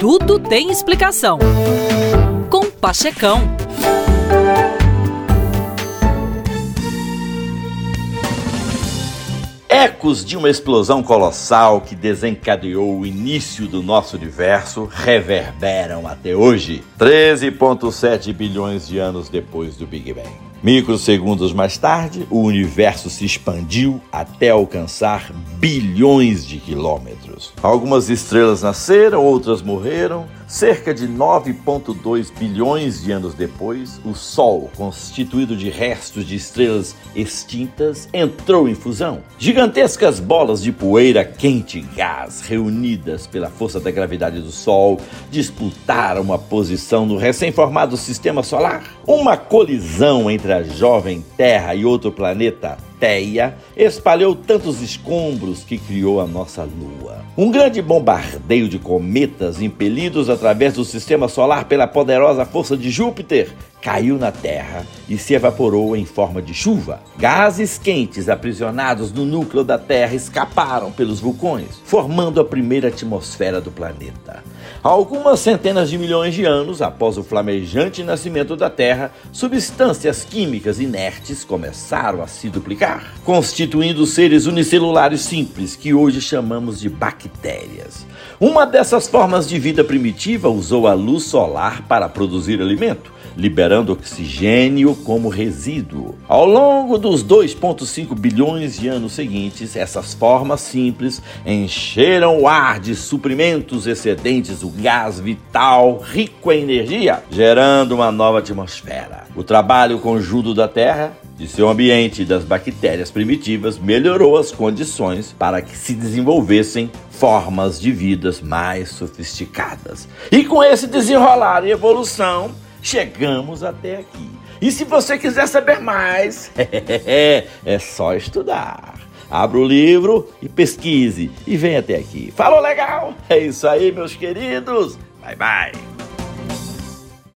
Tudo tem explicação. Com Pachecão. Ecos de uma explosão colossal que desencadeou o início do nosso universo reverberam até hoje, 13,7 bilhões de anos depois do Big Bang. Microsegundos mais tarde, o universo se expandiu até alcançar bilhões de quilômetros. Algumas estrelas nasceram, outras morreram. Cerca de 9,2 bilhões de anos depois, o Sol, constituído de restos de estrelas extintas, entrou em fusão. Gigantescas bolas de poeira quente e gás, reunidas pela força da gravidade do Sol, disputaram uma posição no recém-formado sistema solar. Uma colisão entre jovem Terra e outro planeta Espalhou tantos escombros que criou a nossa Lua. Um grande bombardeio de cometas impelidos através do sistema solar pela poderosa força de Júpiter caiu na Terra e se evaporou em forma de chuva. Gases quentes aprisionados no núcleo da Terra escaparam pelos vulcões, formando a primeira atmosfera do planeta. Algumas centenas de milhões de anos após o flamejante nascimento da Terra, substâncias químicas inertes começaram a se duplicar, constituindo seres unicelulares simples que hoje chamamos de bactérias. Uma dessas formas de vida primitiva usou a luz solar para produzir alimento liberando oxigênio como resíduo. Ao longo dos 2,5 bilhões de anos seguintes, essas formas simples encheram o ar de suprimentos excedentes, o gás vital rico em energia, gerando uma nova atmosfera. O trabalho conjunto da Terra de seu ambiente e das bactérias primitivas melhorou as condições para que se desenvolvessem formas de vidas mais sofisticadas. E com esse desenrolar e evolução, chegamos até aqui. E se você quiser saber mais, é só estudar. Abra o livro e pesquise e vem até aqui. Falou legal? É isso aí, meus queridos. Bye bye.